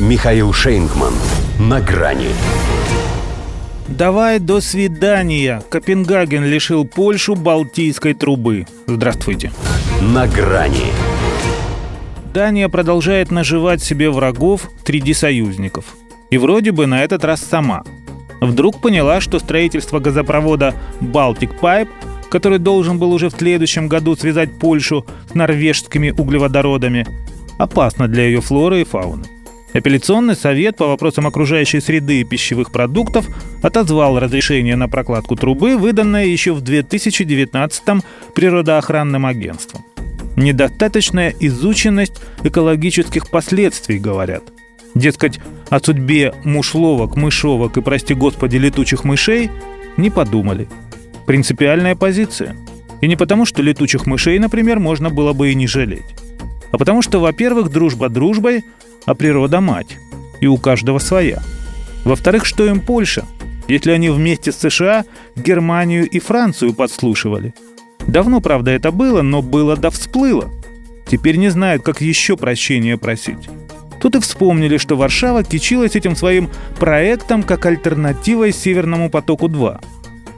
Михаил Шейнгман. На грани. Давай до свидания. Копенгаген лишил Польшу Балтийской трубы. Здравствуйте. На грани. Дания продолжает наживать себе врагов среди союзников. И вроде бы на этот раз сама. Вдруг поняла, что строительство газопровода Baltic Pipe, который должен был уже в следующем году связать Польшу с норвежскими углеводородами, опасно для ее флоры и фауны. Апелляционный совет по вопросам окружающей среды и пищевых продуктов отозвал разрешение на прокладку трубы, выданное еще в 2019-м природоохранным агентством. Недостаточная изученность экологических последствий, говорят. Дескать, о судьбе мушловок, мышовок и, прости господи, летучих мышей не подумали. Принципиальная позиция. И не потому, что летучих мышей, например, можно было бы и не жалеть. А потому что, во-первых, дружба дружбой, а природа мать. И у каждого своя. Во-вторых, что им Польша, если они вместе с США Германию и Францию подслушивали? Давно, правда, это было, но было да всплыло. Теперь не знают, как еще прощения просить. Тут и вспомнили, что Варшава кичилась этим своим проектом как альтернативой Северному потоку-2.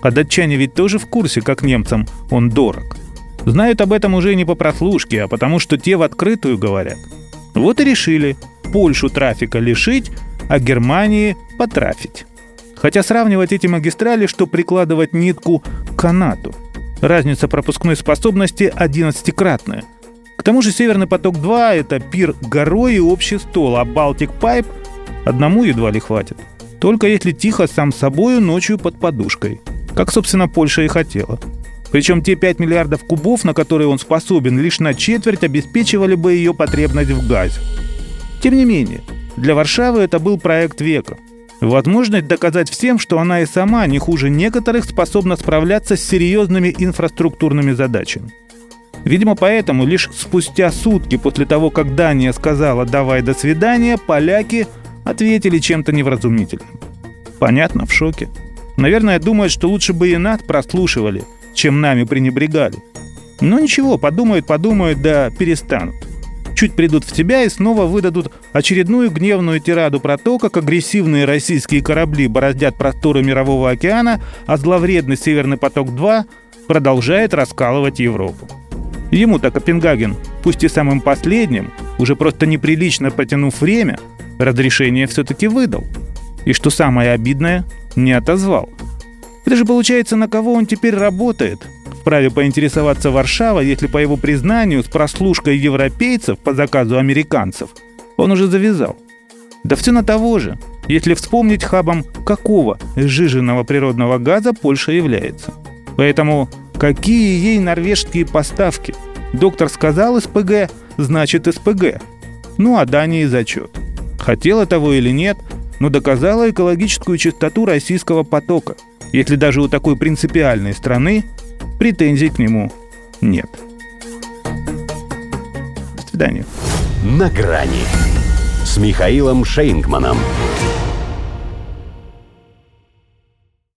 А датчане ведь тоже в курсе, как немцам он дорог. Знают об этом уже не по прослушке, а потому что те в открытую говорят. Вот и решили Польшу трафика лишить, а Германии потрафить. Хотя сравнивать эти магистрали, что прикладывать нитку к канату. Разница пропускной способности 11-кратная. К тому же Северный поток-2 – это пир горой и общий стол, а Балтик Пайп одному едва ли хватит. Только если тихо сам собою ночью под подушкой. Как, собственно, Польша и хотела. Причем те 5 миллиардов кубов, на которые он способен, лишь на четверть обеспечивали бы ее потребность в газе. Тем не менее, для Варшавы это был проект века. Возможность доказать всем, что она и сама, не хуже некоторых, способна справляться с серьезными инфраструктурными задачами. Видимо, поэтому лишь спустя сутки после того, как Дания сказала «давай до свидания», поляки ответили чем-то невразумительным. Понятно, в шоке. Наверное, думают, что лучше бы и над прослушивали, чем нами пренебрегали. Но ничего, подумают, подумают, да перестанут чуть придут в себя и снова выдадут очередную гневную тираду про то, как агрессивные российские корабли бороздят просторы Мирового океана, а зловредный Северный поток-2 продолжает раскалывать Европу. Ему-то Копенгаген, пусть и самым последним, уже просто неприлично потянув время, разрешение все-таки выдал. И что самое обидное, не отозвал. Это же получается, на кого он теперь работает, вправе поинтересоваться Варшава, если по его признанию с прослушкой европейцев по заказу американцев он уже завязал. Да все на того же, если вспомнить хабом какого сжиженного природного газа Польша является. Поэтому какие ей норвежские поставки? Доктор сказал СПГ, значит СПГ. Ну а Дании зачет. Хотела того или нет, но доказала экологическую чистоту российского потока. Если даже у такой принципиальной страны претензий к нему нет. До свидания. На грани с Михаилом Шейнгманом.